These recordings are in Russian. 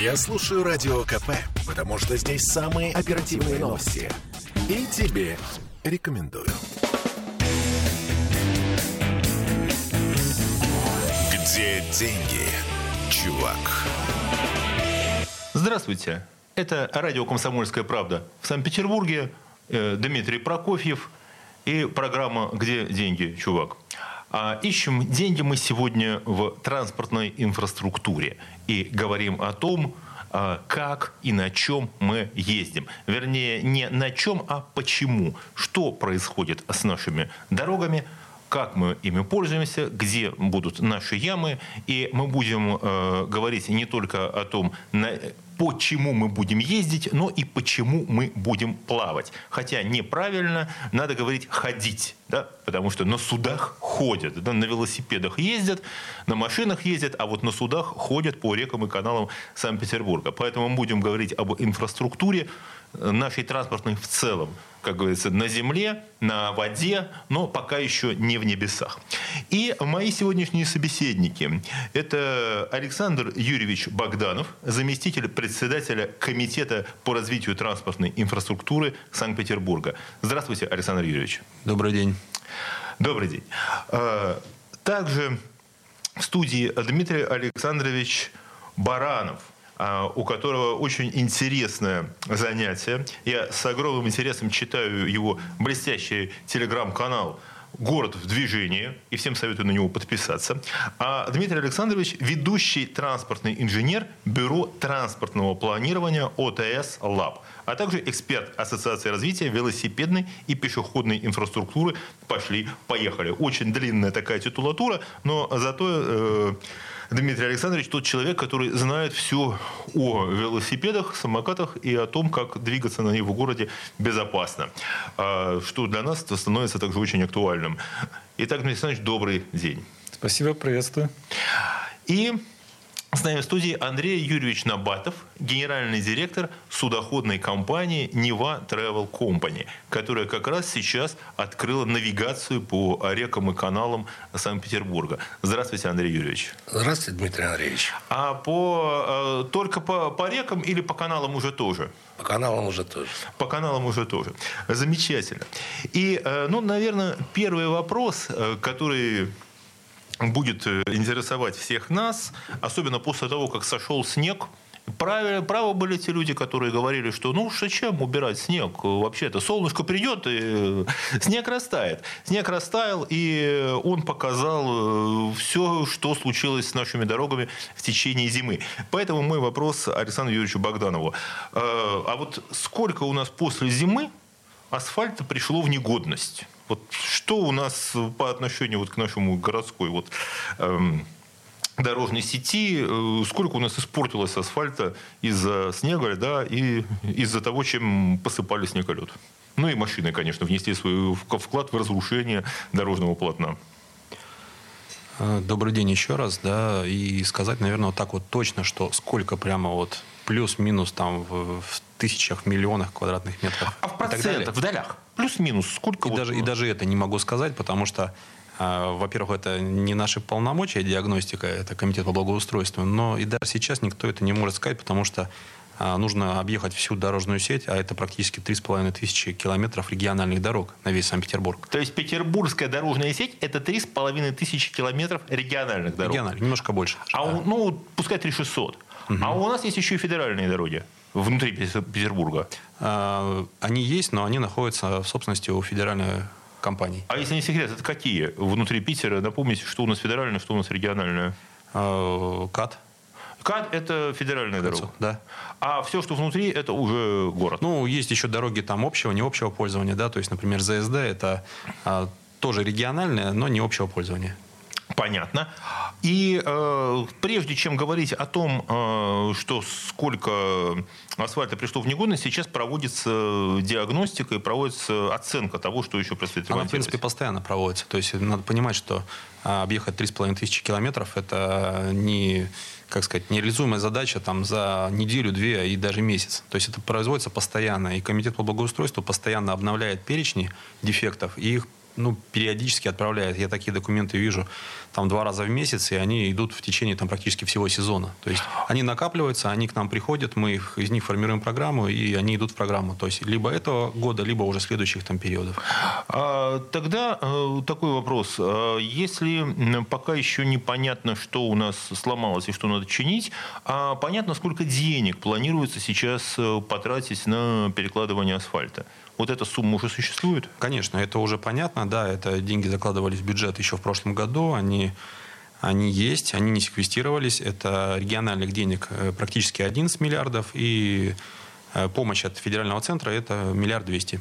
Я слушаю Радио КП, потому что здесь самые оперативные новости. И тебе рекомендую. Где деньги, чувак? Здравствуйте. Это радио «Комсомольская правда» в Санкт-Петербурге. Э, Дмитрий Прокофьев и программа «Где деньги, чувак?». А ищем деньги мы сегодня в транспортной инфраструктуре и говорим о том, а, как и на чем мы ездим. Вернее, не на чем, а почему. Что происходит с нашими дорогами, как мы ими пользуемся, где будут наши ямы. И мы будем э, говорить не только о том, на, почему мы будем ездить, но и почему мы будем плавать. Хотя неправильно, надо говорить ходить, да? потому что на судах ходят, да? на велосипедах ездят, на машинах ездят, а вот на судах ходят по рекам и каналам Санкт-Петербурга. Поэтому мы будем говорить об инфраструктуре нашей транспортной в целом как говорится, на земле, на воде, но пока еще не в небесах. И мои сегодняшние собеседники – это Александр Юрьевич Богданов, заместитель председателя Комитета по развитию транспортной инфраструктуры Санкт-Петербурга. Здравствуйте, Александр Юрьевич. Добрый день. Добрый день. А, также в студии Дмитрий Александрович Баранов – у которого очень интересное занятие. Я с огромным интересом читаю его блестящий телеграм-канал «Город в движении», и всем советую на него подписаться. А Дмитрий Александрович – ведущий транспортный инженер Бюро транспортного планирования ОТС «ЛАБ», а также эксперт Ассоциации развития велосипедной и пешеходной инфраструктуры «Пошли, поехали». Очень длинная такая титулатура, но зато э, Дмитрий Александрович тот человек, который знает все о велосипедах, самокатах и о том, как двигаться на них в городе безопасно, а, что для нас становится также очень актуальным. Итак, Дмитрий Александрович, добрый день. Спасибо, приветствую. И с нами в студии Андрей Юрьевич Набатов, генеральный директор судоходной компании «Нева Travel Company», которая как раз сейчас открыла навигацию по рекам и каналам Санкт-Петербурга. Здравствуйте, Андрей Юрьевич. Здравствуйте, Дмитрий Андреевич. А по, э, только по, по рекам или по каналам уже тоже? По каналам уже тоже. По каналам уже тоже. Замечательно. И, э, ну, наверное, первый вопрос, э, который будет э, интересовать всех нас, особенно после того, как сошел снег. Правы, правы были те люди, которые говорили, что ну зачем убирать снег? Вообще-то солнышко придет и э, снег растает. Снег растаял, и он показал э, все, что случилось с нашими дорогами в течение зимы. Поэтому мой вопрос Александру Юрьевичу Богданову. А вот сколько у нас после зимы асфальта пришло в негодность? Вот что у нас по отношению вот к нашему городской вот, эм, дорожной сети, э, сколько у нас испортилось асфальта из-за снега, да, и из-за того, чем посыпали снег и лед. Ну и машины, конечно, внесли свой вклад в разрушение дорожного полотна. Э, добрый день еще раз, да, и сказать, наверное, вот так вот точно, что сколько прямо вот плюс-минус там в, в тысячах, миллионах квадратных метров. А в процентах, в долях? Плюс-минус сколько? И, вот... даже, и даже это не могу сказать, потому что а, во-первых, это не наши полномочия, диагностика, это комитет по благоустройству, но и даже сейчас никто это не может сказать, потому что а, нужно объехать всю дорожную сеть, а это практически 3,5 тысячи километров региональных дорог на весь Санкт-Петербург. То есть петербургская дорожная сеть – это 3,5 тысячи километров региональных дорог? Региональных, немножко больше. А, да. ну, пускай 3600. Угу. А у нас есть еще и федеральные дороги внутри Петербурга. А, они есть, но они находятся в собственности у федеральной компании. А если не секрет, это какие внутри Питера? Напомните, что у нас федеральное, что у нас региональное? А, КАТ. КАТ – это федеральная Кольцо, дорога. Да. А все, что внутри, это уже город. Ну, есть еще дороги там общего, не общего пользования, да, то есть, например, ЗСД – это а, тоже региональное, но не общего пользования. Понятно. И э, прежде чем говорить о том, э, что сколько асфальта пришло в негодность, сейчас проводится диагностика и проводится оценка того, что еще предстоит Она, в принципе, постоянно проводится. То есть надо понимать, что а, объехать 3,5 тысячи километров – это не, как сказать, нереализуемая задача там, за неделю, две и даже месяц. То есть это производится постоянно. И Комитет по благоустройству постоянно обновляет перечни дефектов и их ну, периодически отправляет. Я такие документы вижу там два раза в месяц, и они идут в течение там практически всего сезона. То есть они накапливаются, они к нам приходят, мы их, из них формируем программу, и они идут в программу. То есть либо этого года, либо уже следующих там периодов. А, тогда э, такой вопрос. А Если пока еще непонятно, что у нас сломалось и что надо чинить, а понятно, сколько денег планируется сейчас э, потратить на перекладывание асфальта? Вот эта сумма уже существует? Конечно, это уже понятно, да, это деньги закладывались в бюджет еще в прошлом году, они, они есть, они не секвестировались, это региональных денег э, практически 11 миллиардов, и э, помощь от федерального центра это миллиард двести.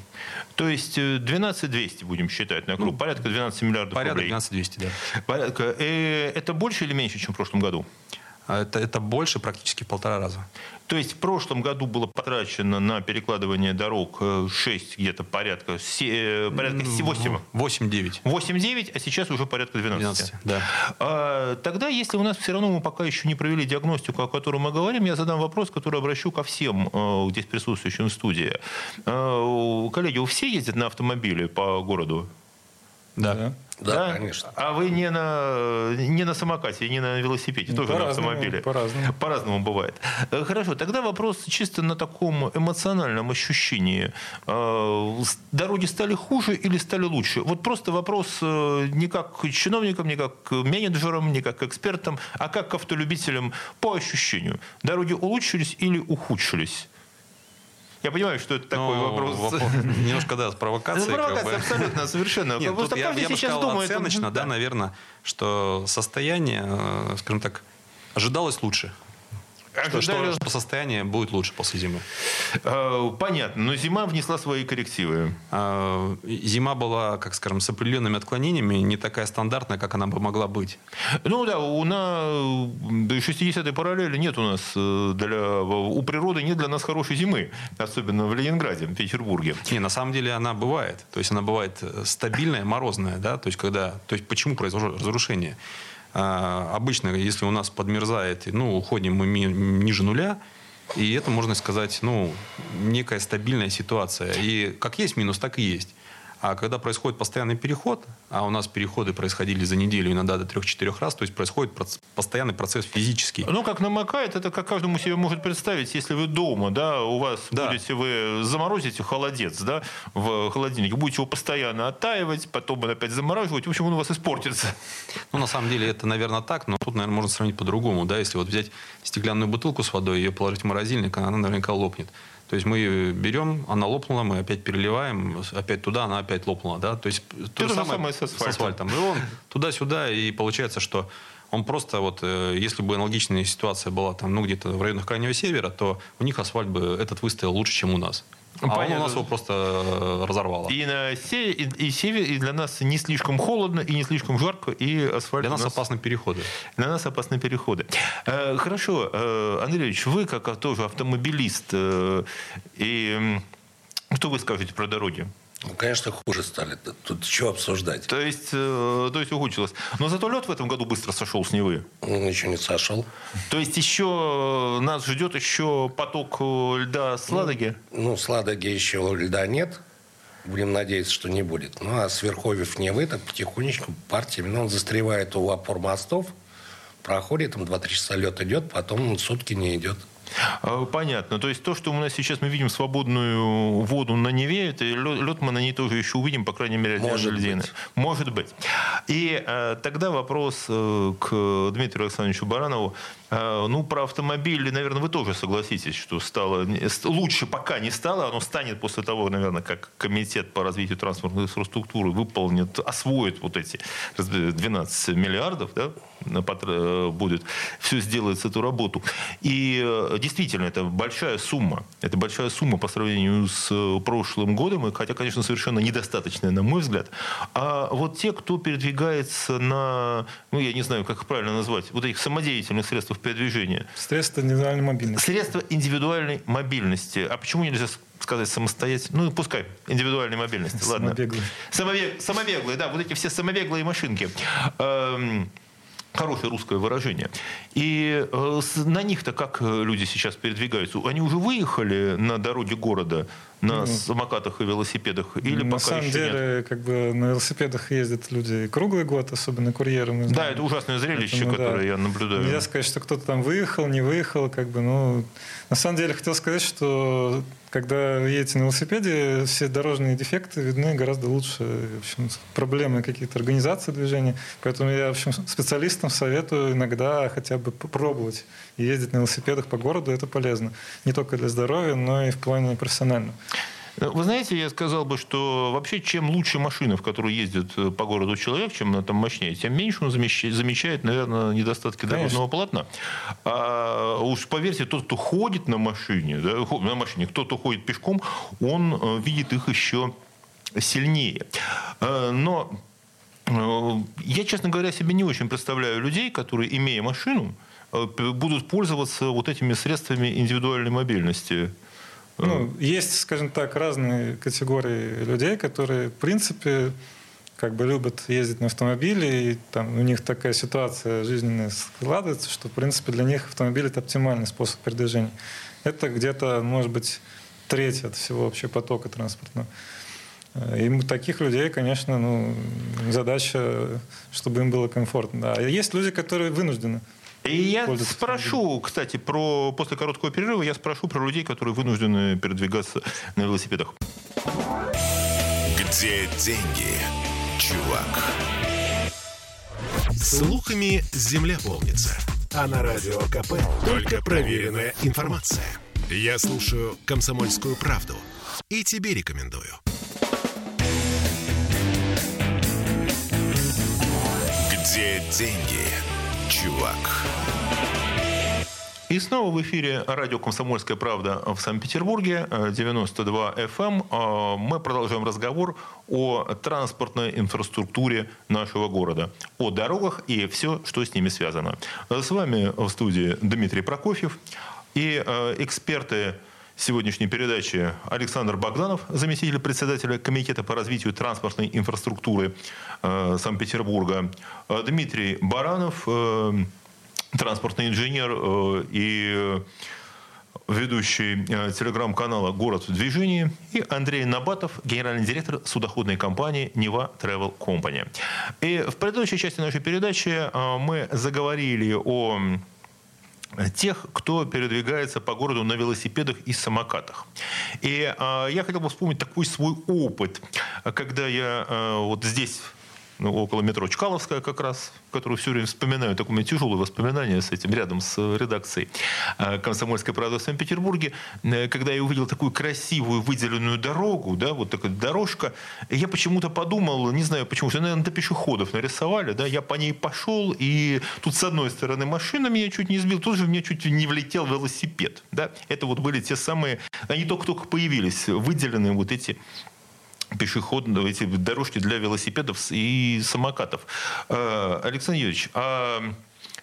То есть э, 12 200 будем считать на круг, порядка 12 миллиардов Порядок рублей. 12 200, да. Порядка. Э, Это больше или меньше, чем в прошлом году? А Это, это больше практически в полтора раза. То есть в прошлом году было потрачено на перекладывание дорог 6 где-то порядка, се- э, порядка 8, 8-9. 8-9, а сейчас уже порядка 12. 12, да. А, Тогда, если у нас все равно мы пока еще не провели диагностику, о которой мы говорим, я задам вопрос, который обращу ко всем э, здесь присутствующим в студии. Э, Коллеги, вы все ездят на автомобиле по городу? Да. Да, конечно. А вы не на, не на самокате, не на велосипеде, тоже на по-разному, автомобиле. по-разному. По-разному бывает. Э, Хорошо, тогда вопрос чисто на таком эмоциональном ощущении. Э, Дороги стали хуже или стали лучше? Вот просто вопрос э, не как к чиновникам, не как к менеджерам, не как к экспертам, а как к автолюбителям по ощущению. Дороги улучшились или ухудшились? Я понимаю, что это такой Ну, вопрос. вопрос- Немножко, да, с Это провокацией. как провокация, бы. абсолютно, совершенно. Нет, Просто я, я бы сейчас сказал думает... оценочно, да, наверное, что состояние, э, скажем так, ожидалось лучше. Что, что, Ожидали- что состояние будет лучше после зимы. Э, Понятно, но зима внесла свои коррективы. А, Зима была, как скажем, с определенными отклонениями, не такая стандартная, как она бы могла быть. Ну да, у на 60-й параллели нет у нас э, для, у природы нет для нас хорошей зимы, особенно в Ленинграде, в Петербурге. Не, на самом деле она бывает. То есть она бывает э, стабильная, морозная, да, то есть когда, то есть почему произошло разрушение? А, обычно, если у нас подмерзает, ну, уходим мы ниже нуля, и это, можно сказать, ну, некая стабильная ситуация. И как есть минус, так и есть. А когда происходит постоянный переход, а у нас переходы происходили за неделю иногда до 3-4 раз, то есть происходит проц- постоянный процесс физический. Ну, как намокает, это как каждому себе может представить, если вы дома, да, у вас Да. будете вы заморозите холодец, да, в холодильнике, будете его постоянно оттаивать, потом опять замораживать, в общем, он у вас испортится. Ну, на самом деле, это, наверное, так, но тут, наверное, можно сравнить по-другому, да, если вот взять стеклянную бутылку с водой, ее положить в морозильник, она наверняка лопнет. То есть мы берем, она лопнула, мы опять переливаем, опять туда, она опять лопнула, да. То есть то, же самое с асфальтом. И он туда-сюда, и получается, что он просто вот, э, если бы аналогичная ситуация была там, ну, где-то в районах Крайнего Севера, то у них асфальт бы этот выстоял лучше, чем у нас. А он у нас его просто э, разорвало. И на се- и, и север, и для нас не слишком холодно, и не слишком жарко, и асфальт Для нас нас опасны переходы. Для нас опасны переходы. Э, Хорошо, э, Андрей Ильич, вы как тоже автомобилист, э, и что вы скажете про дороги? Ну, конечно, хуже стали. Тут- что обсуждать? То есть, э, то есть ухудшилось. Но зато лед в этом году быстро сошел с Невы. Он еще не сошел. То есть еще э, нас ждет еще поток э, льда с Ладоги? Ну, с Ладоги еще льда нет. Будем надеяться, что не будет. Ну, а с Верховьев Невы так потихонечку партиями. Ну, он застревает у опор мостов. Проходит, там 2-3 часа лед идет, потом сутки не идет. Э, Понятно. То есть то, что у нас сейчас мы видим свободную воду на Неве, это лед, лед мы на ней тоже еще увидим, по крайней мере, для Может льдины. быть. Может быть. И э, тогда вопрос э, к Дмитрию Александровичу Баранову. Э, ну, про автомобили, наверное, вы тоже согласитесь, что стало лучше пока не стало, оно станет после того, наверное, как комитет по развитию транспортной инфраструктуры выполнит, освоит вот эти раз- 12 миллиардов, да, э, будет, все сделает эту работу. И э, действительно, это большая сумма. Это большая сумма по сравнению с прошлым годом, хотя, конечно, совершенно недостаточная, на мой взгляд. А вот те, кто передвигается на, ну, я не знаю, как их правильно назвать, вот этих самодеятельных средствах передвижения, Средства индивидуальной мобильности. средства индивидуальной мобильности. А почему нельзя сказать самостоятельно? Ну, пускай, индивидуальной мобильности. Ладно. Самобеглые. Самове- Самовеглые, да, вот эти все самовеглые машинки. Эм, Хорошее русское выражение. И э, на них-то как э, люди сейчас передвигаются? Они уже выехали на дороге города на ну, самокатах и велосипедах? Или на пока самом еще деле, нет? как бы на велосипедах ездят люди круглый год, особенно курьеры. Мы Да, знаем. это ужасное зрелище, Поэтому, да. которое я наблюдаю. Нельзя сказать, что кто-то там выехал, не выехал, как бы, ну, на самом деле хотел сказать, что когда вы едете на велосипеде, все дорожные дефекты видны гораздо лучше, в общем, проблемы какие-то организации движения. Поэтому я, в общем, специалистам советую иногда хотя бы попробовать ездить на велосипедах по городу, это полезно. Не только для здоровья, но и в плане профессиональном. Вы знаете, я сказал бы, что вообще чем лучше машина, в которой ездит э, по городу человек, чем она там мощнее, тем меньше он замечает, наверное, недостатки Конечно. дорожного полотна. А уж поверьте, тот, кто ходит на машине, да, на машине, кто-то ходит пешком, он э, видит их еще сильнее. Э, Но э, я, честно говоря, себе не очень представляю людей, которые, имея машину, э, будут пользоваться вот этими средствами индивидуальной мобильности. Ну, есть, скажем так, разные категории людей, которые, в принципе, как бы любят ездить на автомобиле, и там у них такая ситуация жизненная складывается, что, в принципе, для них автомобиль – это оптимальный способ передвижения. Это где-то, может быть, треть от всего вообще потока транспортного. Э, И таких людей, конечно, ну, задача, чтобы им было комфортно. Да. А есть люди, которые вынуждены. И я спрошу, кстати, про после короткого перерыва я спрошу про людей, которые вынуждены передвигаться на велосипедах. Где деньги, чувак? Слухами земля полнится. А на радио КП только проверенная информация. Я слушаю «Комсомольскую правду» и тебе рекомендую. Где деньги, чувак? И снова в эфире радио «Комсомольская правда» в Санкт-Петербурге, э, 92 FM. Э, Мы продолжаем разговор о транспортной инфраструктуре нашего города, о дорогах и все, что с ними связано. Э, С вами в студии Дмитрий Прокофьев и э, эксперты сегодняшней передачи Александр Богданов, заместитель председателя Комитета по развитию транспортной инфраструктуры э, Санкт-Петербурга, э, Дмитрий Баранов, э, транспортный инженер э, и ведущий э, телеграм-канала «Город в движении», и Андрей Набатов, генеральный директор судоходной компании «Нева Travel Company». И в предыдущей части нашей передачи э, мы заговорили о тех, кто передвигается по городу на велосипедах и самокатах. И я хотел бы вспомнить такой свой опыт, когда я вот здесь ну, около метро Чкаловская как раз, которую все время вспоминаю, такое у меня тяжелое воспоминание с этим, рядом с э, редакцией э, «Комсомольской правды» в Санкт-Петербурге, э, когда я увидел такую красивую выделенную дорогу, да, вот такая дорожка, я почему-то подумал, не знаю почему, что, наверное, для пешеходов нарисовали, да, я по ней пошел, и тут с одной стороны машина меня чуть не сбила, тут же мне чуть не влетел велосипед, да, это вот были те самые, они только-только появились, выделенные вот эти пешеходные эти дорожки для велосипедов и самокатов. Э, Александр Юрьевич, а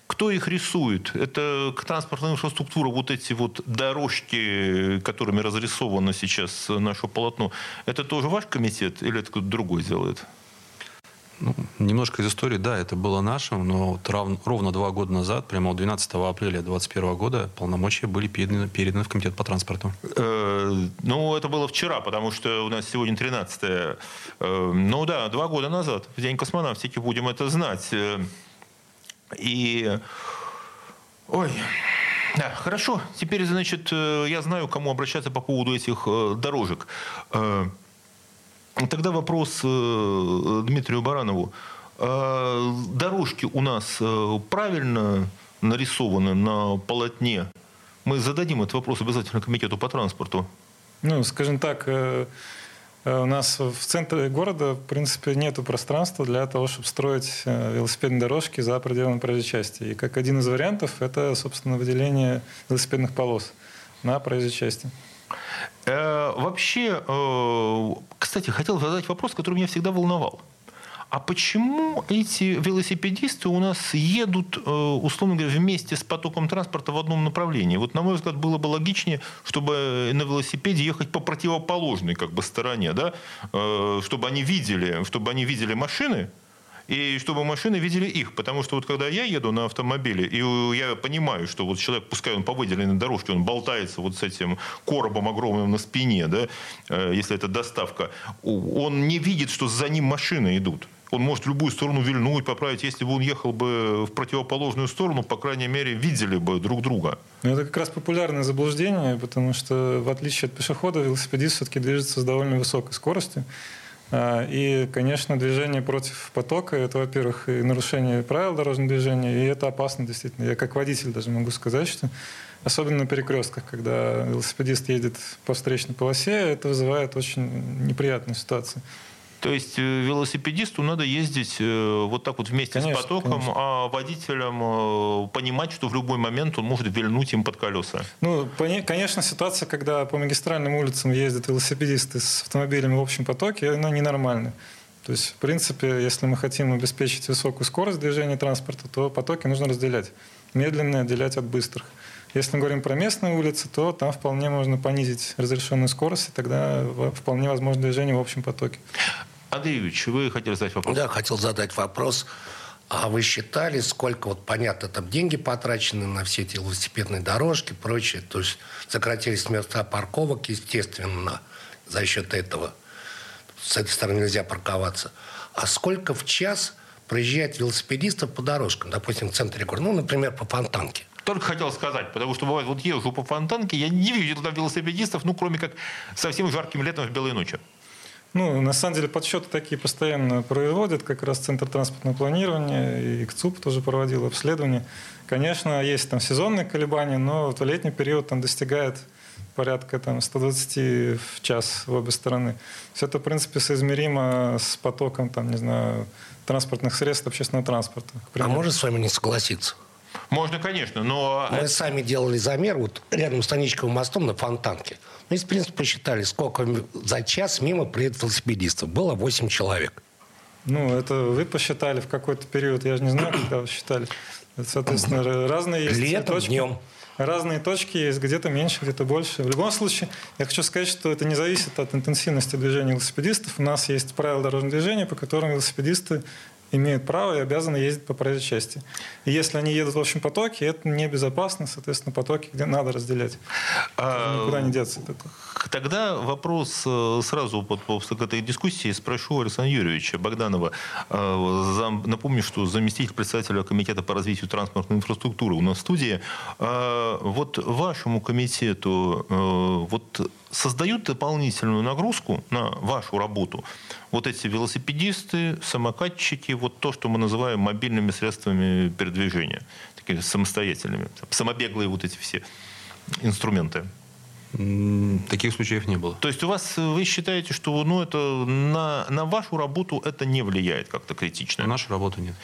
кто их рисует? Это транспортная инфраструктура, вот эти вот дорожки, которыми разрисовано сейчас наше полотно, это тоже ваш комитет или это кто-то другой делает? Ну, немножко из истории, да, это было нашим, но вот рав- ровно два года назад, прямо 12 апреля 2021 года, полномочия были переданы, переданы в Комитет по транспорту. Э, Ну, это было вчера, потому что у нас сегодня 13 -е. Э, Ну да, два года назад, в День космонавтики, будем это знать. Э, И... Ой, да, хорошо. Теперь, значит, э, я знаю, кому обращаться по поводу этих э, дорожек. Тогда вопрос э, Дмитрию Баранову. А Дорожки у нас э, правильно нарисованы на полотне? Мы зададим этот вопрос обязательно комитету по транспорту. Ну, скажем так, э, у нас в центре города, в принципе, нет пространства для того, чтобы строить велосипедные дорожки за пределами проезжей части. И как один из вариантов, это, собственно, выделение велосипедных полос на проезжей части. Э, Вообще, э, кстати, хотел задать вопрос, который меня всегда волновал. А почему эти велосипедисты у нас едут, э, условно говоря, вместе с потоком транспорта в одном направлении? Вот, на мой взгляд, было бы логичнее, чтобы на велосипеде ехать по противоположной как бы, стороне, да? Чтобы они видели, чтобы они видели машины, и чтобы машины видели их. Потому что вот когда я еду на автомобиле, и я понимаю, что вот человек, пускай он по выделенной дорожке, он болтается вот с этим коробом огромным на спине, да, э, если это доставка, он не видит, что за ним машины идут. Он может в любую сторону вильнуть, поправить. Если бы он ехал бы в противоположную сторону, по крайней мере, видели бы друг друга. Ну, это как раз популярное заблуждение, потому что, в отличие от пешехода, велосипедист все-таки движется с довольно высокой скоростью. А, и, конечно, движение против потока – это, во-первых, и нарушение правил дорожного движения, и это опасно действительно. Я как водитель даже могу сказать, что особенно на перекрестках, когда велосипедист едет по встречной полосе, это вызывает очень неприятную ситуацию. То есть э, велосипедисту надо ездить э, вот так вот вместе конечно, с потоком, конечно. а водителям э, понимать, что в любой момент он может вильнуть им под колеса. Ну, конечно, ситуация, когда по магистральным улицам ездят велосипедисты с автомобилями в общем потоке, она ненормальная. То есть, в принципе, если мы хотим обеспечить высокую скорость движения транспорта, то потоки нужно разделять. Медленные отделять от быстрых. Если мы говорим про местные улицы, то там вполне можно понизить разрешенную скорость, и тогда вполне возможно движение в общем потоке. Андрей Юрьевич, вы хотели задать вопрос? Да, хотел задать вопрос. А вы считали, сколько, вот понятно, там деньги потрачены на все эти велосипедные дорожки, прочее, то есть сократились места парковок, естественно, за счет этого. С этой стороны нельзя парковаться. А сколько в час проезжает велосипедистов по дорожкам, допустим, в центре города, ну, например, по Фонтанке? Только хотел сказать, потому что бывает, вот езжу по Фонтанке, я не вижу туда велосипедистов, ну, кроме как совсем жарким летом в белые ночи. Ну, на самом деле подсчеты такие постоянно производят, как раз Центр транспортного планирования, и КЦУП тоже проводил обследование. Конечно, есть там сезонные колебания, но в летний период там достигает порядка там, 120 в час в обе стороны. Все это, в принципе, соизмеримо с потоком, там, не знаю, транспортных средств общественного транспорта. А можно с вами не согласиться? Можно, конечно, но... Мы сами делали замер вот рядом с Таничковым мостом на Фонтанке. Мы, в принципе, посчитали, сколько за час мимо приедет велосипедистов. Было 8 человек. Ну, это вы посчитали в какой-то период. Я же не знаю, когда вы считали. Соответственно, разные есть Летом, точки. днем. Разные точки есть, где-то меньше, где-то больше. В любом случае, я хочу сказать, что это не зависит от интенсивности движения велосипедистов. У нас есть правила дорожного движения, по которым велосипедисты имеют право и обязаны ездить по проезжей части. И если они едут в общем потоке, это небезопасно, соответственно, потоки где надо разделять. А, Никуда не деться. Тогда вопрос э, сразу под, к этой дискуссии спрошу Александра Юрьевича Богданова. Э, напомню, что заместитель председателя Комитета по развитию транспортной инфраструктуры у нас в студии. А, вот вашему комитету э, вот создают дополнительную нагрузку на вашу работу вот эти велосипедисты, самокатчики, вот то, что мы называем мобильными средствами передвижения, такими самостоятельными, самобеглые вот эти все инструменты. Таких случаев не было. То есть у вас, вы считаете, что ну, это на, на вашу работу это не влияет как-то критично? На нашу работу нет.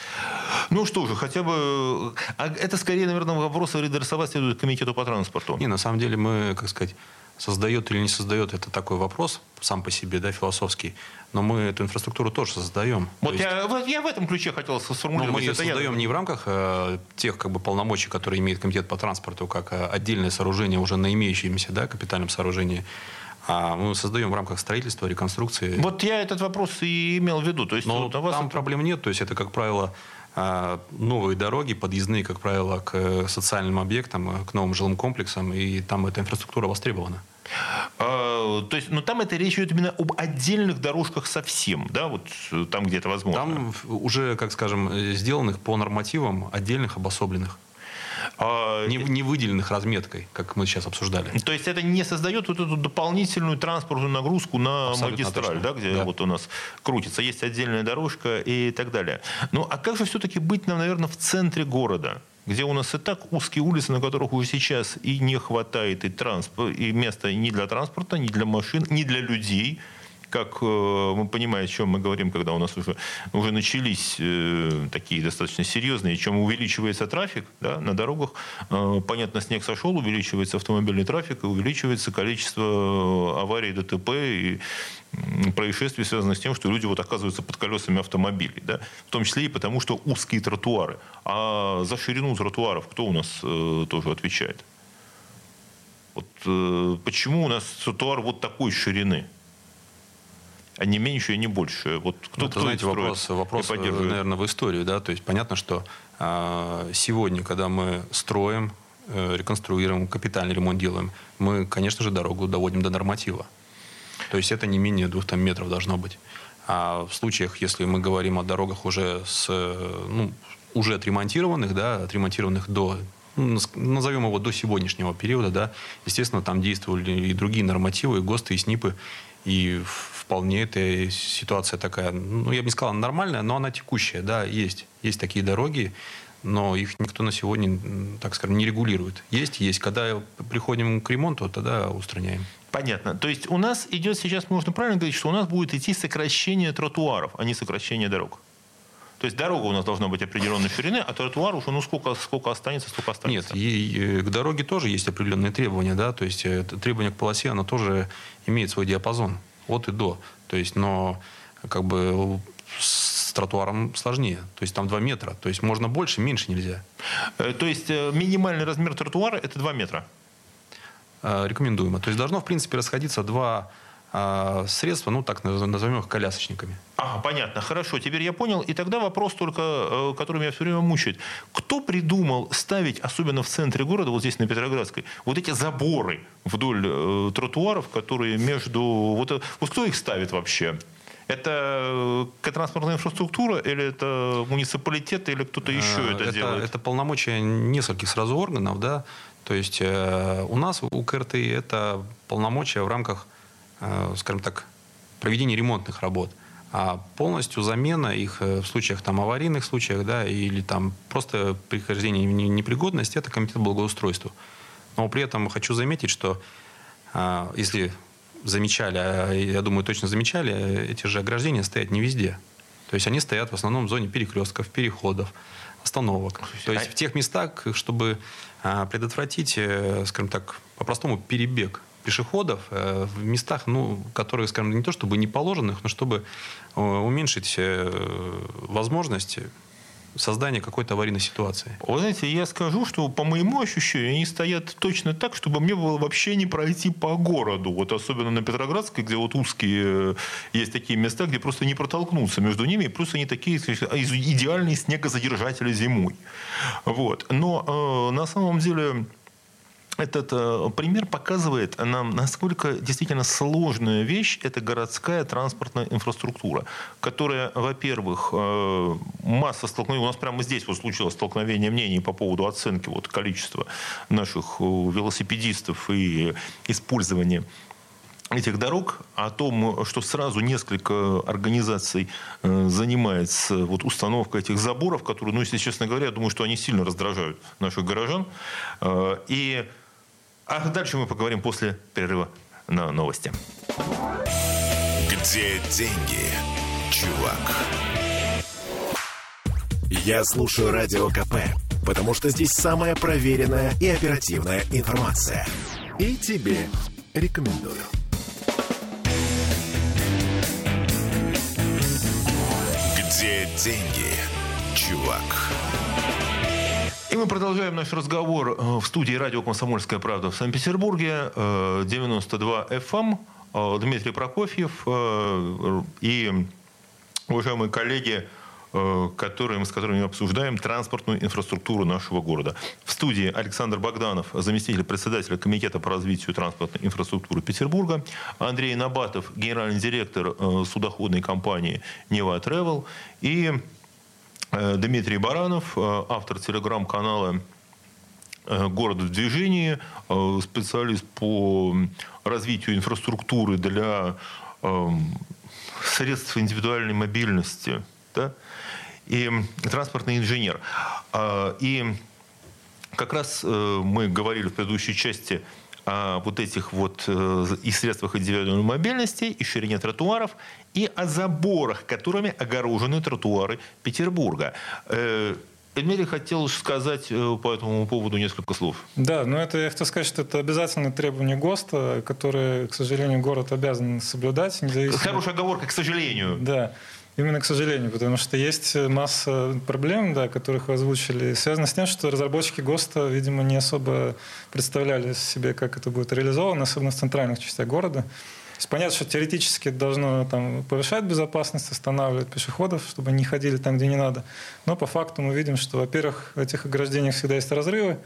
Ну что же, хотя бы... А это скорее, наверное, вопрос адресовать следует комитету по транспорту. Не, на самом деле мы, как сказать, создает или не создает, это такой вопрос сам по себе, да, философский. Но мы эту инфраструктуру тоже создаем. Вот есть, я, вот я в этом ключе хотел сформулировать. Но мы ее создаем я... не в рамках э, тех как бы, полномочий, которые имеет комитет по транспорту, как э, отдельное сооружение уже на имеющемся да, капитальном сооружении, а мы создаем в рамках строительства, реконструкции. Вот я этот вопрос и имел в виду. То есть, Но вот там это... проблем нет. То есть это, как правило, новые дороги, подъездные, как правило, к э, социальным объектам, к новым жилым комплексам, и там эта инфраструктура востребована. А, то есть, но там это речь идет именно об отдельных дорожках совсем, да, вот э, там где-то возможно. Там уже, как скажем, сделанных по нормативам отдельных обособленных. А, не, не выделенных разметкой, как мы сейчас обсуждали. То есть это не создает вот эту дополнительную транспортную нагрузку на Абсолютно магистраль, да, где да. вот у нас крутится, есть отдельная дорожка и так далее. Ну а как же все-таки быть нам, наверное, в центре города? где у нас и так узкие улицы, на которых уже сейчас и не хватает и, транспорт, и места ни для транспорта, ни для машин, ни для людей как э, мы понимаем, о чем мы говорим, когда у нас уже, уже начались э, такие достаточно серьезные, чем увеличивается трафик да, на дорогах, э, понятно, снег сошел, увеличивается автомобильный трафик, и увеличивается количество аварий, ДТП и происшествий, связанных с тем, что люди вот оказываются под колесами автомобилей. Да? В том числе и потому, что узкие тротуары. А за ширину тротуаров кто у нас э, тоже отвечает? Вот, э, почему у нас тротуар вот такой ширины? А не меньше и не больше. Вот кто, ну, это, кто знаете, вопрос, вопрос наверное, в историю. Да? То есть понятно, что а, сегодня, когда мы строим, э, реконструируем, капитальный ремонт делаем, мы, конечно же, дорогу доводим до норматива. То есть это не менее двух там, метров должно быть. А в случаях, если мы говорим о дорогах уже с, ну, уже отремонтированных, да, отремонтированных до назовем его до сегодняшнего периода, да, естественно, там действовали и другие нормативы, и ГОСТы, и СНИПы, и вполне эта ситуация такая, ну, я бы не сказал нормальная, но она текущая, да, есть. Есть такие дороги, но их никто на сегодня, так скажем, не регулирует. Есть, есть. Когда приходим к ремонту, тогда устраняем. Понятно. То есть у нас идет сейчас, можно правильно говорить, что у нас будет идти сокращение тротуаров, а не сокращение дорог? То есть дорога у нас должна быть определенной ширины, а тротуар уже ну сколько, сколько останется, столько останется. Нет, и, и к дороге тоже есть определенные требования, да, то есть э, требования к полосе, оно тоже имеет свой диапазон от и до. То есть, но как бы с тротуаром сложнее. То есть там 2 метра. То есть можно больше, меньше нельзя. Э, то есть э, минимальный размер тротуара это 2 метра? Рекомендуемо. То есть должно, в принципе, расходиться 2 а, средства, ну так назовем их колясочниками. А, понятно, хорошо, теперь я понял. И тогда вопрос только, э, который меня все время мучает. Кто придумал ставить, особенно в центре города, вот здесь на Петроградской, вот эти заборы вдоль э, тротуаров, которые между... Вот, э, вот кто их ставит вообще? Это э, транспортная инфраструктура или это муниципалитет или кто-то еще это, это делает? Это полномочия нескольких сразу органов, да. То есть э, у нас у КРТ это полномочия в рамках скажем так, проведения ремонтных работ, а полностью замена их э, в случаях там аварийных случаях, да, или там просто прихождение в непригодность, это комитет благоустройства. Но при этом хочу заметить, что э, если замечали, а я думаю, точно замечали, эти же ограждения стоят не везде. То есть они стоят в основном в зоне перекрестков, переходов, остановок. То есть в тех местах, чтобы предотвратить, скажем так, по-простому перебег пешеходов э, в местах, ну, которые, скажем, не то чтобы не положенных, но чтобы э, уменьшить э, возможности создания какой-то аварийной ситуации. Вы знаете, я скажу, что по моему ощущению они стоят точно так, чтобы мне было вообще не пройти по городу. Вот особенно на Петроградской, где вот узкие есть такие места, где просто не протолкнуться между ними, плюс они такие идеальные снегозадержатели зимой. Вот. Но э, на самом деле этот э, пример показывает нам, насколько действительно сложная вещь – это городская транспортная инфраструктура, которая, во-первых, э, масса столкновений. У нас прямо здесь вот случилось столкновение мнений по поводу оценки вот, количества наших э, велосипедистов и использования этих дорог, о том, что сразу несколько организаций занимается вот установкой этих заборов, которые, ну, если честно говоря, я думаю, что они сильно раздражают наших горожан. И а дальше мы поговорим после перерыва на новости. Где деньги, чувак? Я слушаю Радио КП, потому что здесь самая проверенная и оперативная информация. И тебе рекомендую. Где деньги, чувак? И мы продолжаем наш разговор э, в студии радио «Комсомольская правда» в Санкт-Петербурге, 92 FM. Эм. Э, Дмитрий Прокофьев э, и уважаемые коллеги, которые, с которыми мы обсуждаем транспортную инфраструктуру нашего города. В студии Александр Богданов, заместитель председателя Комитета по развитию транспортной инфраструктуры Петербурга, Андрей Набатов, генеральный директор судоходной компании «Нева Travel и Э, Дмитрий Баранов, э, автор телеграм-канала э, «Город в движении», специалист по развитию инфраструктуры для средств индивидуальной мобильности да? и транспортный инженер. И как раз мы говорили в предыдущей части о вот этих вот и средствах индивидуальной мобильности, и ширине тротуаров, и о заборах, которыми огорожены тротуары Петербурга. Э, Дмитрий хотел сказать э, по этому поводу несколько слов. Да, но это я хотел сказать, что это обязательное требование ГОСТа, которое, к сожалению, город обязан соблюдать. Независимо... Хорошая оговорка, к сожалению. Да. Именно к сожалению, потому что есть масса проблем, да, которых вы озвучили, связано с тем, что разработчики ГОСТа, видимо, не особо представляли себе, как это будет реализовано, особенно в центральных частях города. Понятно, что теоретически должно там, повышать безопасность, останавливать пешеходов, чтобы они не ходили там, где не надо. Но по факту мы видим, что, во-первых, в этих ограждениях всегда есть разрывы,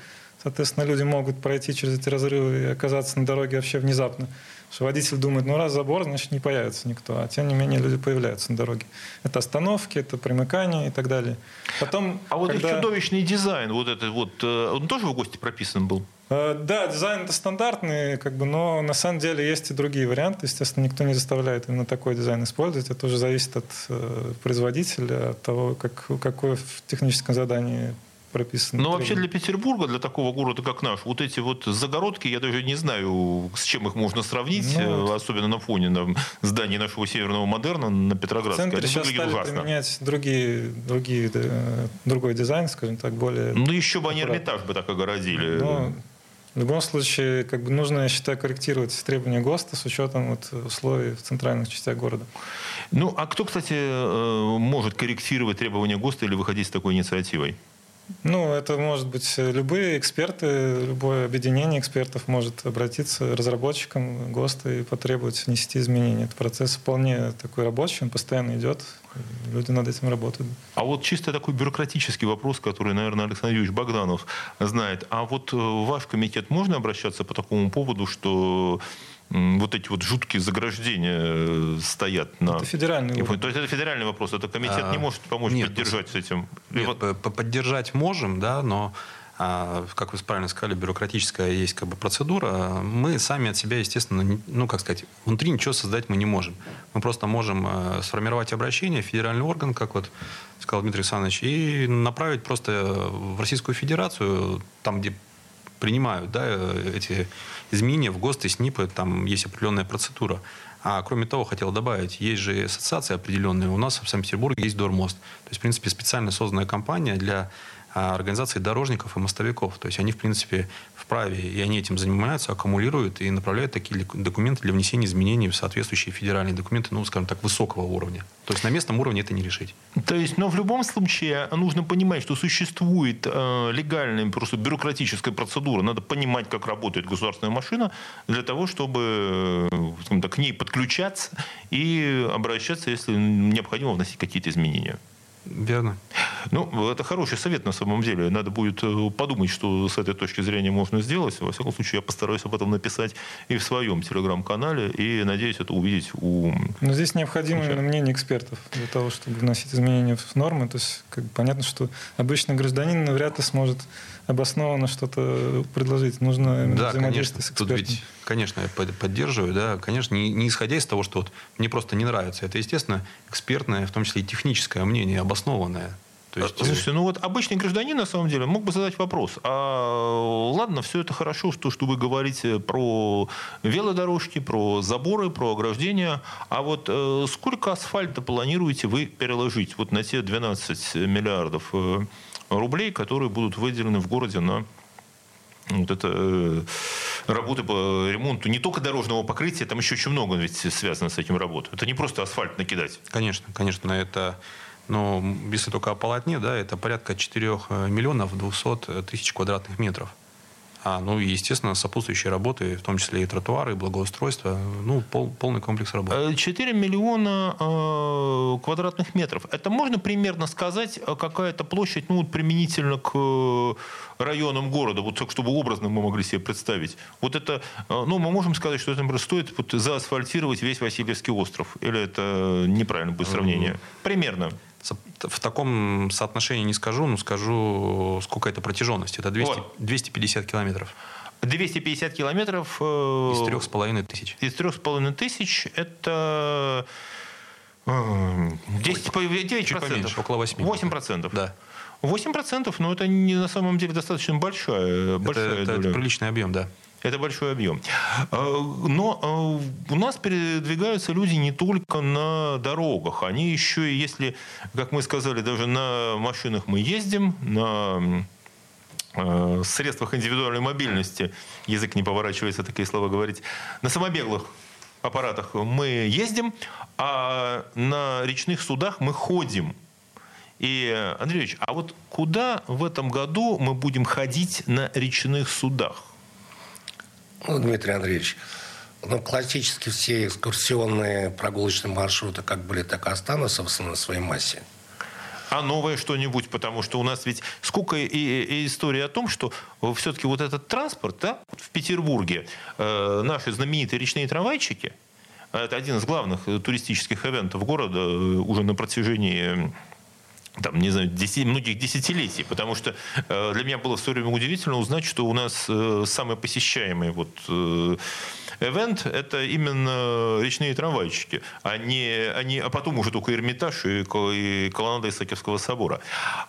соответственно, люди могут пройти через эти разрывы и оказаться на дороге вообще внезапно. Что водитель думает, ну раз забор, значит не появится никто. А тем не менее люди появляются на дороге. Это остановки, это примыкание и так далее. Потом, а вот когда... чудовищный дизайн, вот этот вот, э, он тоже в ГОСТе прописан был? Э, да, дизайн это стандартный, как бы, но на самом деле есть и другие варианты. Естественно, никто не заставляет именно такой дизайн использовать. Это уже зависит от э, производителя, от того, как, какое в техническом задании прописано. Но вообще для Петербурга, для такого города, как наш, вот эти вот загородки, я даже не знаю, с чем их можно сравнить, ну, особенно на фоне на зданий нашего северного модерна на Петроградской. Это сейчас стали ужасно. применять другие, другие, другой дизайн, скажем так, более... Ну, еще бы они Эрмитаж бы так огородили. Но, в любом случае, как бы нужно, я считаю, корректировать требования ГОСТа с учетом вот условий в центральных частях города. Ну, а кто, кстати, э, может корректировать требования ГОСТа или выходить с такой инициативой? Ну, это может быть любые эксперты, любое объединение экспертов может обратиться разработчикам ГОСТа и потребовать внести изменения. Этот процесс вполне такой рабочий, он постоянно идет, люди над этим работают. А вот чисто такой бюрократический вопрос, который, наверное, Александр Юрьевич Богданов знает. А вот э, ваш комитет можно обращаться по такому поводу, что вот эти вот жуткие заграждения э, стоят на... Это федеральный вопрос. То есть это федеральный вопрос, это комитет а, не может помочь нет, поддержать с этим? Нет, Либо... поддержать можем, да, но а, как вы правильно сказали, бюрократическая есть как бы процедура. Мы сами от себя, естественно, ну, как сказать, внутри ничего создать мы не можем. Мы просто можем э, сформировать обращение в федеральный орган, как вот сказал Дмитрий Александрович, и направить просто в Российскую Федерацию, там, где принимают да, эти изменения в ГОСТ и СНИПы, там есть определенная процедура. А кроме того, хотел добавить, есть же ассоциации определенные. У нас в Санкт-Петербурге есть Дормост. То есть, в принципе, специально созданная компания для а, организации дорожников и мостовиков. То есть они, в принципе, вправе, и они этим занимаются, аккумулируют и направляют такие документы для внесения изменений в соответствующие федеральные документы, ну, скажем так, высокого уровня. То есть на местном уровне это не решить. То есть, но в любом случае нужно понимать, что существует э, легальная, просто бюрократическая процедура. Надо понимать, как работает государственная машина для того, чтобы э, так, к ней подключаться и обращаться, если необходимо вносить какие-то изменения. Верно. Ну, это хороший совет на самом деле. Надо будет э, подумать, что с этой точки зрения можно сделать. Во всяком случае, я постараюсь об этом написать и в своем телеграм-канале, и надеюсь это увидеть у... Но здесь необходимо именно мнение экспертов для того, чтобы вносить изменения в нормы. То есть, как бы, понятно, что обычный гражданин вряд ли сможет обоснованно что-то предложить. Нужно да, конечно, с Тут ведь, конечно, я поддерживаю, да, конечно, не, не исходя из того, что вот мне просто не нравится. Это, естественно, экспертное, в том числе и техническое мнение, обоснованное. То есть, Слушайте, ну вот обычный гражданин, на самом деле, мог бы задать вопрос. А ладно, все это хорошо, что, что вы говорите про велодорожки, про заборы, про ограждения. А вот э, сколько асфальта планируете вы переложить вот на те 12 миллиардов э, рублей, которые будут выделены в городе на вот это э, работы по ремонту не только дорожного покрытия, там еще очень много ведь связано с этим работ. Это не просто асфальт накидать. Конечно, конечно, это но если только о полотне, да, это порядка 4 э, миллионов 200 тысяч квадратных метров. А, ну и, естественно, сопутствующие работы, в том числе и тротуары, и благоустройство, ну, пол, полный комплекс работ. 4 э, миллиона э, квадратных метров. Это можно примерно сказать, э, какая-то площадь, ну, вот применительно к э, районам города, вот так, чтобы образно мы могли себе представить. Вот это, ну, мы можем сказать, что это, например, стоит вот заасфальтировать весь Васильевский остров. Или это неправильно будет сравнение? Примерно в таком соотношении не скажу, но скажу, сколько это протяженность. Это 200, вот. 250 километров. 250 километров... Э, из трех с половиной тысяч. Из трех с половиной тысяч это... 10, Ой, 9 чуть поменьше, около 8. 8 процентов. Да. 8 процентов, но это не на самом деле достаточно большая, большая это, это приличный объем, да. Это большой объем. А, но а, у нас передвигаются люди не только на дорогах. Они еще, если, как мы сказали, даже на машинах мы ездим, на а, средствах индивидуальной мобильности, язык не поворачивается такие слова говорить, на самобеглых аппаратах мы ездим, а на речных судах мы ходим. И, Андрей Ильич, а вот куда в этом году мы будем ходить на речных судах? Ну, Дмитрий Андреевич, Ну, классически все экскурсионные прогулочные маршруты как были, так и останутся в основной своей массе. А новое что-нибудь, потому что у нас ведь сколько и, и история о том, что все-таки вот этот транспорт, да, в Петербурге э, наши знаменитые речные трамвайчики, это один из главных туристических ивентов города э, уже на протяжении там, не знаю, 10, многих десятилетий, потому что э, для меня было в свое время удивительно узнать, что у нас э, самый посещаемый вот э, event это именно речные трамвайчики, а, не, а, не, а потом уже только Эрмитаж и, и колоннада Исаакиевского собора.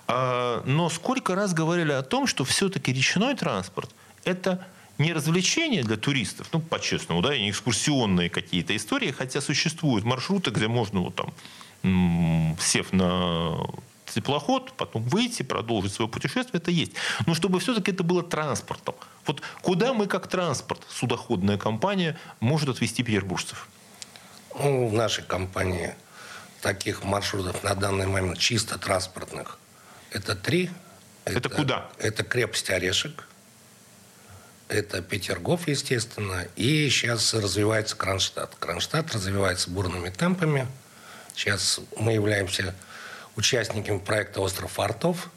А, но сколько раз говорили о том, что все-таки речной транспорт это не развлечение для туристов, ну, по-честному, да, и не экскурсионные какие-то истории, хотя существуют маршруты, где можно вот там, сев на теплоход, потом выйти, продолжить свое путешествие, это есть. Но чтобы все-таки это было транспортом. Вот куда мы как транспорт, судоходная компания, может отвезти петербуржцев? Ну, в нашей компании таких маршрутов на данный момент чисто транспортных это три. Это, это куда? Это крепость Орешек, это Петергоф, естественно, и сейчас развивается Кронштадт. Кронштадт развивается бурными темпами. Сейчас мы являемся участниками проекта «Остров фортов».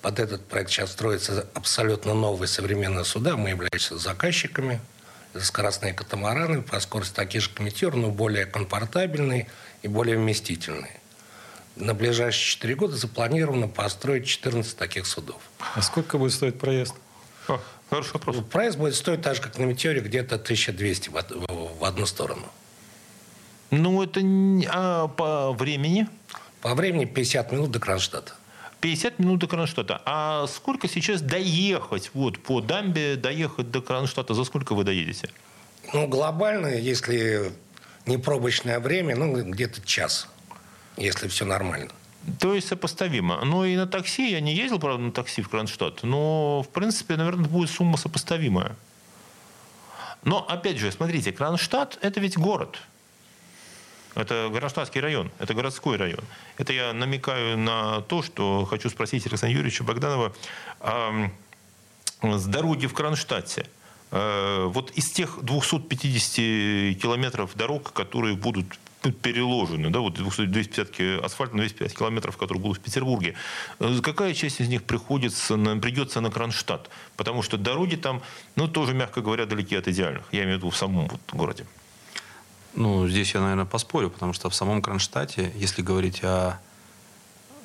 Под этот проект сейчас строятся абсолютно новые современные суда. Мы являемся заказчиками. Это скоростные катамараны по скорости такие же комитер, но более комфортабельные и более вместительные. На ближайшие 4 года запланировано построить 14 таких судов. А сколько будет стоить проезд? О, хороший вопрос. Проезд будет стоить так же, как на Метеоре, где-то 1200 в, в одну сторону. Ну, это а по времени? По времени 50 минут до Кронштадта. 50 минут до Кронштадта. А сколько сейчас доехать вот по дамбе, доехать до Кронштадта? За сколько вы доедете? Ну, глобально, если не пробочное время, ну, где-то час, если все нормально. То есть сопоставимо. Но и на такси, я не ездил, правда, на такси в Кронштадт, но, в принципе, наверное, будет сумма сопоставимая. Но, опять же, смотрите, Кронштадт – это ведь город – это Городштадтский район, это городской район. Это я намекаю на то, что хочу спросить Александра Юрьевича Богданова о с дороги в Кронштадте. Э, вот из тех 250 километров дорог, которые будут переложены, да, вот 250 асфальт на 250 километров, которые будут в Петербурге. Э, какая часть из них приходится на, придется на Кронштадт? Потому что дороги там, ну, тоже, мягко говоря, далеки от идеальных. Я имею в виду в самом вот городе. Ну, здесь я, наверное, поспорю, потому что в самом Кронштадте, если говорить о,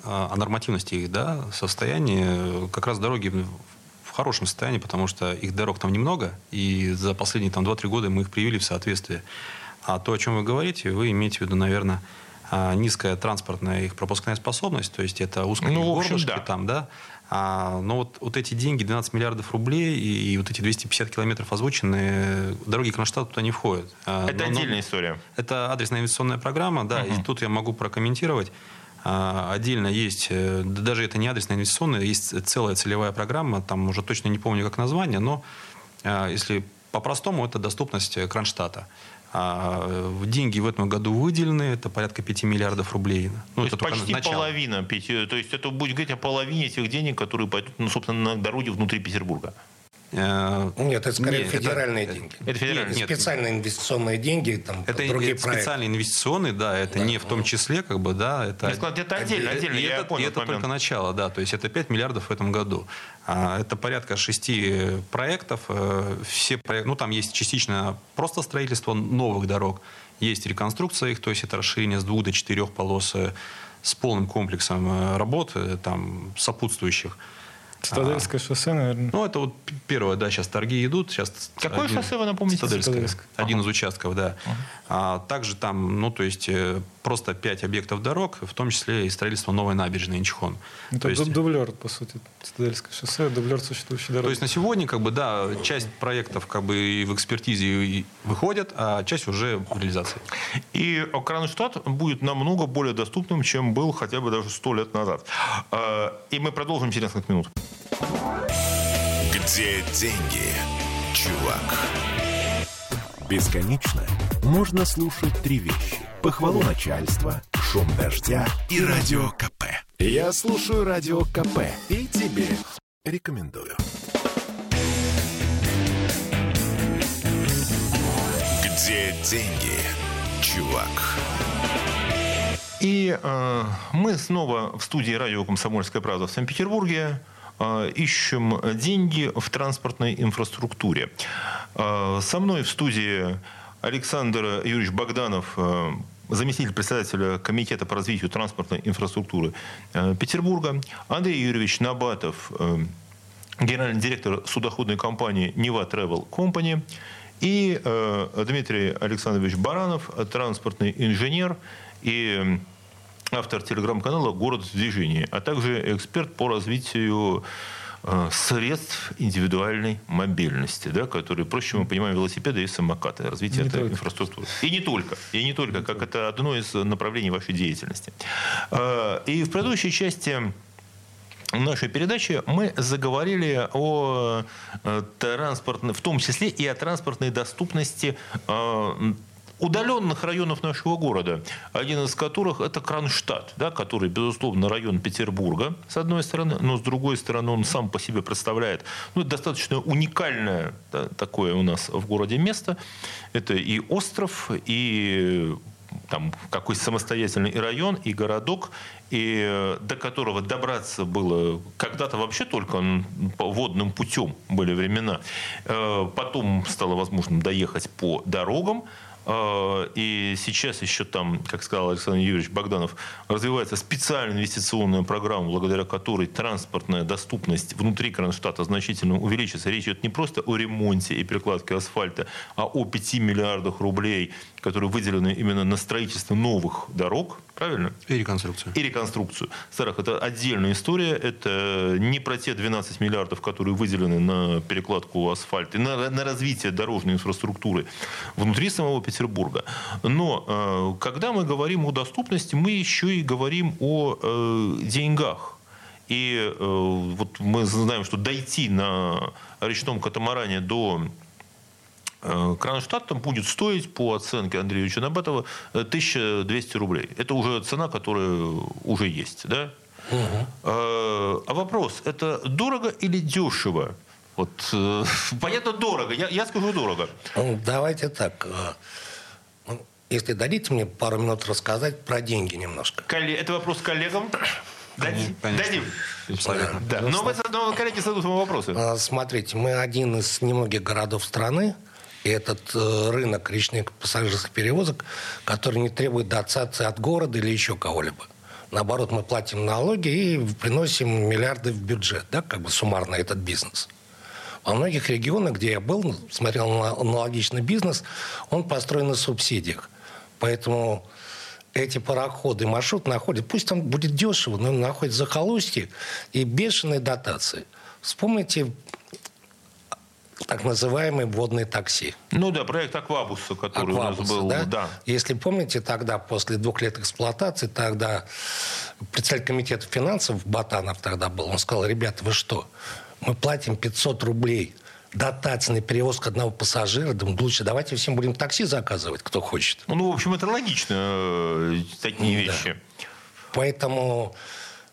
о нормативности их да, состоянии, как раз дороги в хорошем состоянии, потому что их дорог там немного, и за последние там, 2-3 года мы их привели в соответствие. А то, о чем вы говорите, вы имеете в виду, наверное, а, низкая транспортная их пропускная способность, то есть это узкие ну, горлышки да. там, да, а, но вот, вот эти деньги, 12 миллиардов рублей и, и вот эти 250 километров озвученные, дороги Кронштадта туда не входят. А, это но, отдельная но, история. Это адресная инвестиционная программа, да, угу. и тут я могу прокомментировать. А, отдельно есть, э, даже это не адресная инвестиционная, есть целая целевая программа, там уже точно не помню как название, но а, если по-простому, это доступность Кронштадта. А деньги в этом году выделены, это порядка 5 миллиардов рублей. Ну, то это есть почти начало. половина. То есть это будет говорить о половине этих денег, которые пойдут, ну, собственно, на дороге внутри Петербурга. Э, нет, это скорее нет, федеральные это, деньги. Это федеральные. Нет, специальные инвестиционные деньги, там это, другие это специальные инвестиционные, да, это да. не в том числе, как бы, да, это. Склад, это отдельно, отдельно. И я это, понял и это только начало, да, то есть это 5 миллиардов в этом году. А, это порядка шести проектов, э, все проекты, ну там есть частично просто строительство новых дорог, есть реконструкция их, то есть это расширение с двух до четырех полос э, с полным комплексом работ, там сопутствующих. Цитадельское шоссе, наверное. Ну, это вот первое, да, сейчас торги идут. Сейчас Какое один, шоссе, вы напомните? Цитадельское. Цитадельское. Один ага. из участков, да. Ага. А, также там, ну, то есть, э, просто пять объектов дорог, в том числе и строительство новой набережной Инчхон. Это то есть, дублер, по сути, Цитадельское шоссе, дублер существующей дороги. То есть на сегодня, как бы, да, часть проектов как бы и в экспертизе выходят, а часть уже в реализации. И Кронштадт будет намного более доступным, чем был хотя бы даже сто лет назад. А, и мы продолжим через несколько минут. Где деньги, чувак? Бесконечно можно слушать три вещи. Похвалу начальства, шум дождя и радио КП. Я слушаю радио КП и тебе рекомендую. Где деньги, чувак? И э, мы снова в студии радио «Комсомольская правда» в Санкт-Петербурге э, ищем деньги в транспортной инфраструктуре. Э, со мной в студии Александр Юрьевич Богданов, э, заместитель председателя Комитета по развитию транспортной инфраструктуры э, Петербурга, Андрей Юрьевич Набатов, генеральный директор судоходной компании «Нева Travel Company», и Дмитрий Александрович Баранов, транспортный инженер и автор телеграм-канала «Город в движении», а также эксперт по развитию средств индивидуальной мобильности, да, которые, проще мы понимаем, велосипеды и самокаты, развитие Не этой только. инфраструктуры. И не только, и не только, как это одно из направлений вашей деятельности. Э, И в предыдущей части нашей передачи мы заговорили о э, транспортной, в том числе и о транспортной доступности э, удаленных районов нашего города, один из которых это Кронштадт, да, который, безусловно, район Петербурга, с одной стороны, но с другой стороны он сам по себе представляет ну, достаточно уникальное да, такое у нас в городе место. Это и остров, и там какой самостоятельный район, и городок, и до которого добраться было когда-то вообще только по водным путем были времена. Э, Потом стало возможным доехать по дорогам. Э, И сейчас еще там, как сказал Александр Юрьевич Богданов, развивается специальная инвестиционная программа, благодаря которой транспортная доступность внутри Кронштадта значительно увеличится. Речь идет не просто о ремонте и перекладке асфальта, а о 5 миллиардах рублей, которые выделены именно на строительство новых дорог. Правильно? И реконструкцию. и реконструкцию. Старых, это отдельная история. Это не про те 12 миллиардов, которые выделены на перекладку асфальта, и на, на развитие дорожной инфраструктуры внутри самого Петербурга. Но э, когда мы говорим о доступности, мы еще и говорим о э, деньгах. И э, вот мы знаем, что дойти на речном катамаране до э, Кронштадт там будет стоить, по оценке Андрея Ильича Набатова, э, 1200 рублей. Это уже цена, которая уже есть. Да? Э, А вопрос, это дорого или дешево? Вот, понятно, дорого. Я, я скажу дорого. Ну, Давайте так. ну, Если дадите мне пару минут рассказать про деньги немножко. Колле- Это вопрос к коллегам. Дадим? Дадим. Да. Но, мы, но коллеги зададут вам вопросы. Смотрите, мы один из немногих городов страны, и этот э, рынок речных пассажирских перевозок, который не требует дотации от города или еще кого-либо. Наоборот, мы платим налоги и приносим миллиарды в бюджет, да, как бы суммарно этот бизнес. Во многих регионах, где я был, смотрел на аналогичный бизнес, он построен на субсидиях. Поэтому эти пароходы, маршрут находят, пусть там будет дешево, но находят захолустье и бешеные дотации. Вспомните так называемые водные такси. Ну да, проект Аквабуса, который у Аквабусы, нас был. да? Да. Если помните, тогда, после двух лет эксплуатации, тогда председатель комитета финансов Батанов тогда был, он сказал, ребята, вы что, мы платим 500 рублей дотации на перевозку одного пассажира, думаю, лучше давайте всем будем такси заказывать, кто хочет. Ну, в общем, это логично, э, такие Да. вещи. Поэтому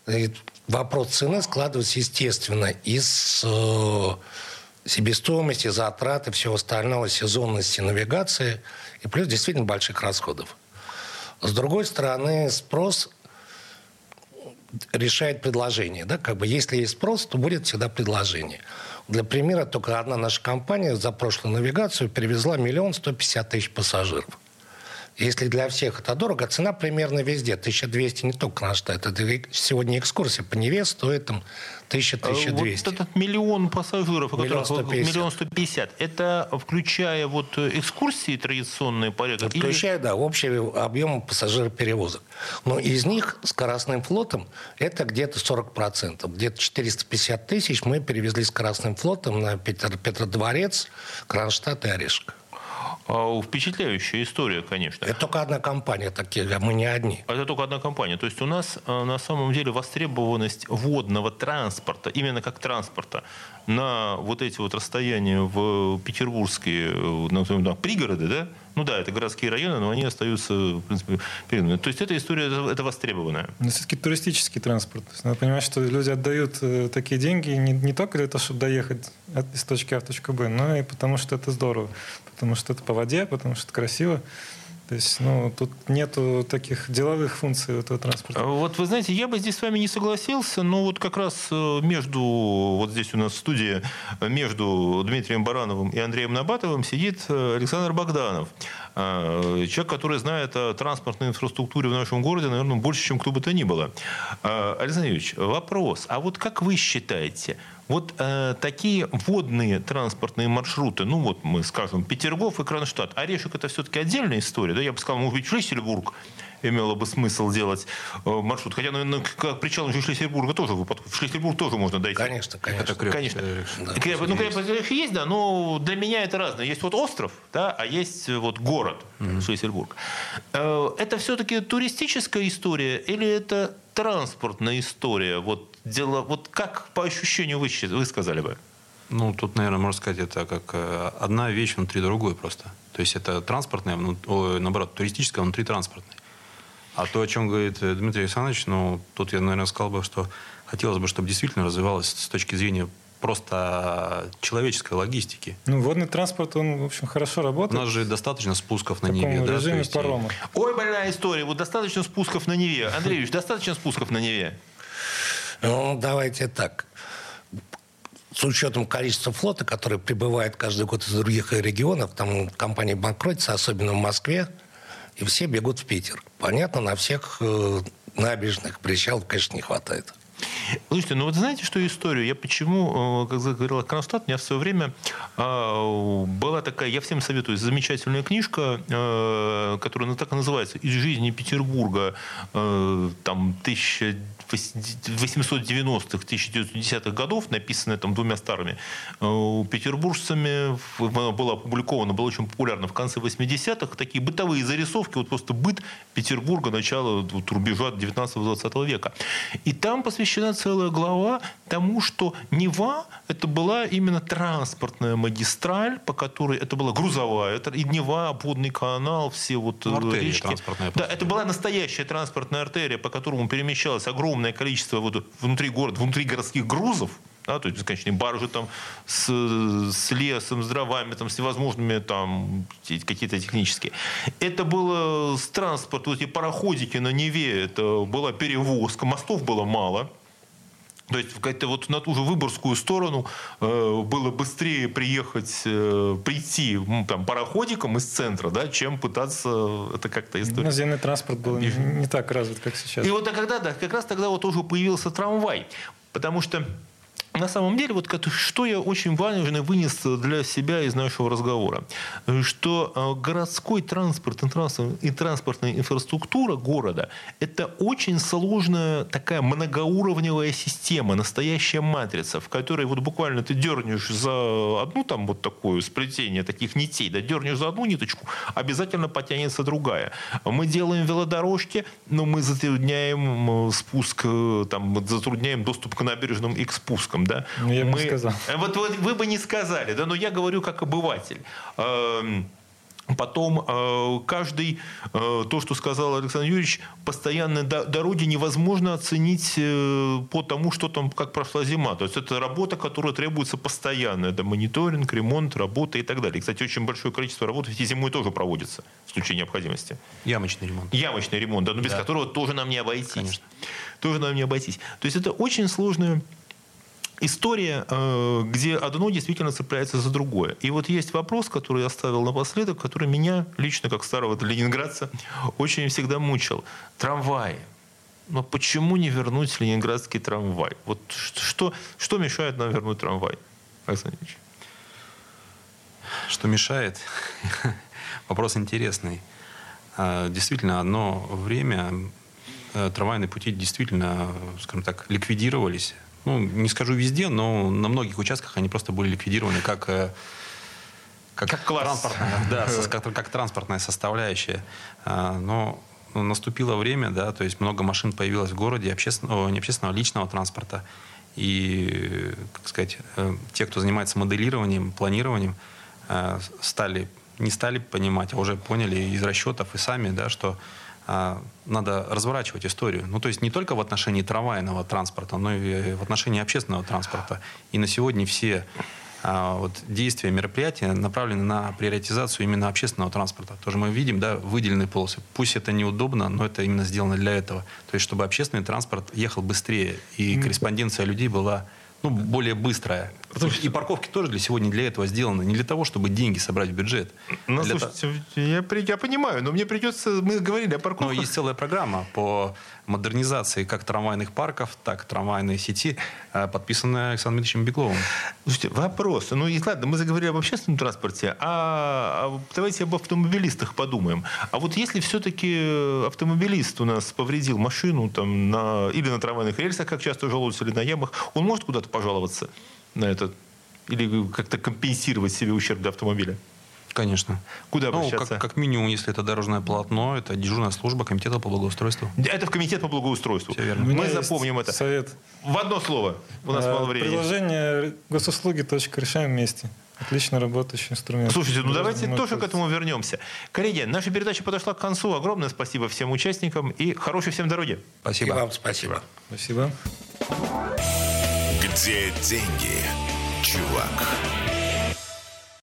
э, вопрос цены складывается, естественно, из э, себестоимости, затрат и всего остального, сезонности навигации, и плюс действительно больших расходов. С другой стороны, спрос решает предложение. Да? Как бы, если есть спрос, то будет всегда предложение. Для примера, только одна наша компания за прошлую навигацию перевезла миллион сто пятьдесят тысяч пассажиров. Если для всех это дорого, цена примерно везде. 1200 не только на штат. Это сегодня экскурсия по Неве стоит там 1000-1200. Вот этот миллион пассажиров, Миллион которых сто вы- пятьдесят. миллион сто пятьдесят, это включая вот э, экскурсии традиционные порядок? или- Включая, да, общий объем пассажироперевозок. Но из них скоростным флотом это где-то 40%. Где-то 450 тысяч мы перевезли скоростным флотом на Петр, Петродворец, Кронштадт и Орешек. А, Впечатляющая история, конечно. Это только одна компания таких, а мы не одни. Это только одна компания. То есть у нас э, на самом деле востребованность водного транспорта, именно как транспорта, на вот эти вот расстояния в петербургские на, пригороды, да, ну да, это городские районы, но они остаются, в принципе, переданными. То есть эта история, это востребованная. Но все-таки туристический транспорт. То есть надо понимать, что люди отдают э, такие деньги не, не только для того, чтобы доехать от, из точки А в точку Б, но и потому что это здорово. Потому что это по воде, потому что это красиво. То есть, ну, тут нету таких деловых функций этого транспорта. А вот вы знаете, я бы здесь с вами не согласился, но вот как раз э, между, вот здесь у нас студии, э, между Дмитрием Барановым и Андреем Набатовым сидит э, Александр Богданов. Человек, который знает о транспортной инфраструктуре в нашем городе, наверное, больше, чем кто бы то ни было. Александр Юрьевич, вопрос. А вот как вы считаете, вот э, такие водные транспортные маршруты, ну вот мы скажем, Петергоф и Кронштадт, Орешек это все-таки отдельная история, да, я бы сказал, может быть, Шлиссельбург имело бы смысл делать э, маршрут. Хотя, наверное, к причалу Шлиссельбурга тоже в Шлиссельбург тоже можно дойти. Конечно, конечно. Это конечно. Да, крепость, ну, крепость есть, да, но для меня это разное. Есть вот остров, да, а есть вот город mm-hmm. Шлиссельбург. Э, это все-таки туристическая история или это транспортная история? Вот дело, вот как по ощущению вы, вы сказали бы? Ну, тут, наверное, можно сказать, это как э, одна вещь внутри другой просто. То есть это транспортная, наоборот, туристическая внутри транспортной. А то, о чем говорит э, Дмитрий Александрович, ну, тут я, наверное, сказал бы, что хотелось бы, чтобы действительно развивалось с точки зрения просто человеческой логистики. Ну, водный транспорт, он, в общем, хорошо работает. У нас же достаточно спусков на Неве. В режиме да, парома. Ой, больная история. Вот достаточно спусков на Неве. Андрей Ильич, достаточно спусков на Неве? Ну, давайте так. С учетом количества флота, который прибывает каждый год из других регионов, там компания банкротится, особенно в Москве, и все бегут в Питер. Понятно, на всех э, набережных причалов, конечно, не хватает. Слушайте, ну вот знаете, что историю? Я почему, э, как говорила Кронштадт, у меня в свое время а, была такая, я всем советую, замечательная книжка, э, которая ну, так и называется «Из жизни Петербурга», э, там, 1900 890-х, 1910-х годов, написанная там двумя старыми э, петербуржцами, была опубликована, была очень популярна в конце 80-х. Такие бытовые зарисовки, вот просто быт Петербурга начала вот, рубежа 19-20 века. И там посвящена целая глава тому, что Нева – это была именно транспортная магистраль, по которой это была грузовая, это и Нева, обводный канал, все вот э, ну, артерия, речки. Да, это была настоящая транспортная артерия, по которому перемещалась огромная количество вот внутри города, внутри городских грузов, да, то есть бесконечные баржи там с, с лесом, с дровами, там, с невозможными там какие-то технические. Это было с транспорта, вот эти пароходики на Неве, это была перевозка, мостов было мало, то есть как-то вот на ту же Выборгскую сторону э, было быстрее приехать, э, прийти там, пароходиком из центра, да, чем пытаться это как-то история. Наземный транспорт был не, не так развит, как сейчас. И вот а когда, да, как раз тогда вот уже появился трамвай. Потому что на самом деле, вот что я очень важно вынес для себя из нашего разговора, что э, городской транспорт и транспортная инфраструктура города – это очень сложная такая многоуровневая система, настоящая матрица, в которой вот буквально ты дернешь за одну там вот такое сплетение таких нитей, да, дернешь за одну ниточку, обязательно потянется другая. Мы делаем велодорожки, но мы затрудняем спуск, э, там, затрудняем доступ к набережным и к спускам да? Ну, я бы мы, не сказал. Вот, вот вы бы не сказали, да, но я говорю как обыватель. Эм, потом э, каждый, э, то, что сказал Александр Юрьевич, постоянно дороги невозможно оценить э, по тому, что там, как прошла зима. То есть это работа, которая требуется постоянно. Это мониторинг, ремонт, работа и так далее. И, кстати, очень большое количество работы ведь и зимой тоже проводится в случае необходимости. Ямочный ремонт. Ямочный ремонт, да, но без да. которого тоже нам не обойтись. Конечно. Тоже нам не обойтись. То есть это очень сложная история, э, где одно действительно цепляется за другое. И вот есть вопрос, который я оставил напоследок, который меня лично, как старого ленинградца, очень всегда мучил. Трамваи. Но почему не вернуть ленинградский трамвай? Вот что, что мешает нам вернуть трамвай, Александр? Что мешает? Вопрос интересный. А, действительно, одно время э, трамвайные пути действительно, скажем так, ликвидировались ну, не скажу везде, но на многих участках они просто были ликвидированы как э, как, как транспортная, да, как, как транспортная составляющая. А, но наступило время, да, то есть много машин появилось в городе, общественного, не общественного, а личного транспорта. и, как сказать, э, те, кто занимается моделированием, планированием, э, стали, не стали понимать, а уже поняли из расчетов и сами, да, что надо разворачивать историю. Ну, то есть не только в отношении трамвайного транспорта, но и в отношении общественного транспорта. И на сегодня все а, вот, действия, мероприятия направлены на приоритизацию именно общественного транспорта. Тоже мы видим, да, выделенные полосы. Пусть это неудобно, но это именно сделано для этого. То есть чтобы общественный транспорт ехал быстрее, и корреспонденция людей была ну, более быстрая. И парковки тоже для сегодня для этого сделаны. Не для того, чтобы деньги собрать в бюджет. Ну, для слушайте, я, я понимаю, но мне придется... Мы говорили о парковках. Но есть целая программа по модернизации как трамвайных парков, так и трамвайной сети, э, подписанная Александром Дмитриевичем Бегловым. Слушайте, вопрос. Ну, и ладно, мы заговорили об общественном транспорте, а, а давайте об автомобилистах подумаем. А вот если все-таки автомобилист у нас повредил машину там, на, или на трамвайных рельсах, как часто жалуются, или на ямах, он может куда-то пожаловаться на этот? Или как-то компенсировать себе ущерб для автомобиля? Конечно. Куда Ну, обращаться? как, как минимум, если это дорожное полотно, это дежурная служба комитета по благоустройству. Это в комитет по благоустройству. Всё верно. Мы запомним это. Совет. В одно слово. У нас Э, мало времени. Приложение госуслуги. точка, Решаем вместе. Отлично работающий инструмент. Слушайте, ну давайте тоже к этому вернемся. Коллеги, наша передача подошла к концу. Огромное спасибо всем участникам и хорошей всем дороги. И Спасибо. вам спасибо. Спасибо. Где деньги, чувак?